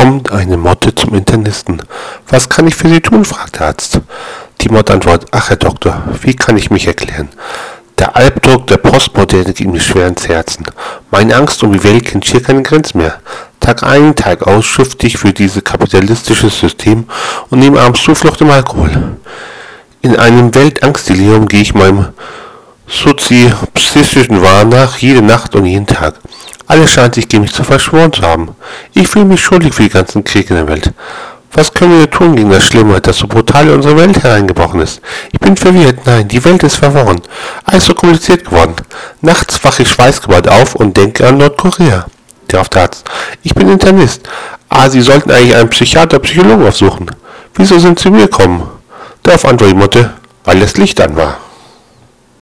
kommt eine Motte zum Internisten. Was kann ich für Sie tun? fragt der Arzt. Die Motte antwortet, ach Herr Doktor, wie kann ich mich erklären? Der Albdruck der Postmoderne geht mir schwer ins Herzen. Meine Angst um die Welt kennt hier keine Grenzen mehr. Tag ein, Tag aus schufte ich für dieses kapitalistische System und nehme abends Zuflucht im Alkohol. In einem Weltangstdelirium gehe ich meinem soziopsystischen Wahn nach, jede Nacht und jeden Tag. Alles scheint sich gegen mich zu verschworen zu haben. Ich fühle mich schuldig für die ganzen Kriege in der Welt. Was können wir tun gegen das Schlimme, das so brutal in unsere Welt hereingebrochen ist? Ich bin verwirrt. Nein, die Welt ist verworren. Alles so kompliziert geworden. Nachts wache ich schweißgebaut auf und denke an Nordkorea. Der Arzt. Ich bin Internist. Ah, Sie sollten eigentlich einen Psychiater, Psychologen aufsuchen. Wieso sind Sie mir gekommen? Darauf antwortet die Mutter, weil das Licht an war.